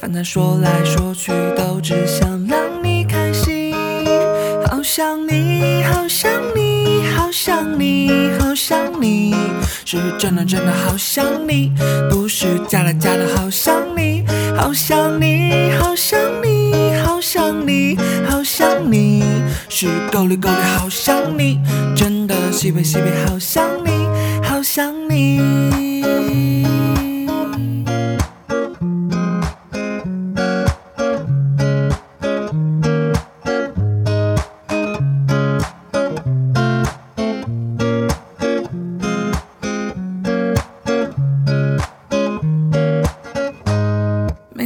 反正说来说去都只想让你开心。好想你，好想你，好想你，好想你，是真的真的好想你，不是假的假的好想你。好想你，好想你，好想你，好想你，是够力够力好想你，真的西北西北好想你，好想你。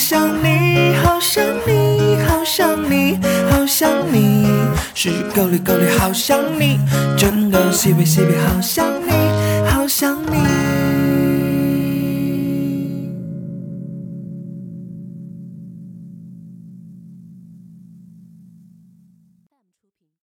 想你，好想你，好想你，好想你，是够力够力好想你，真的西北西北好想你，好想你。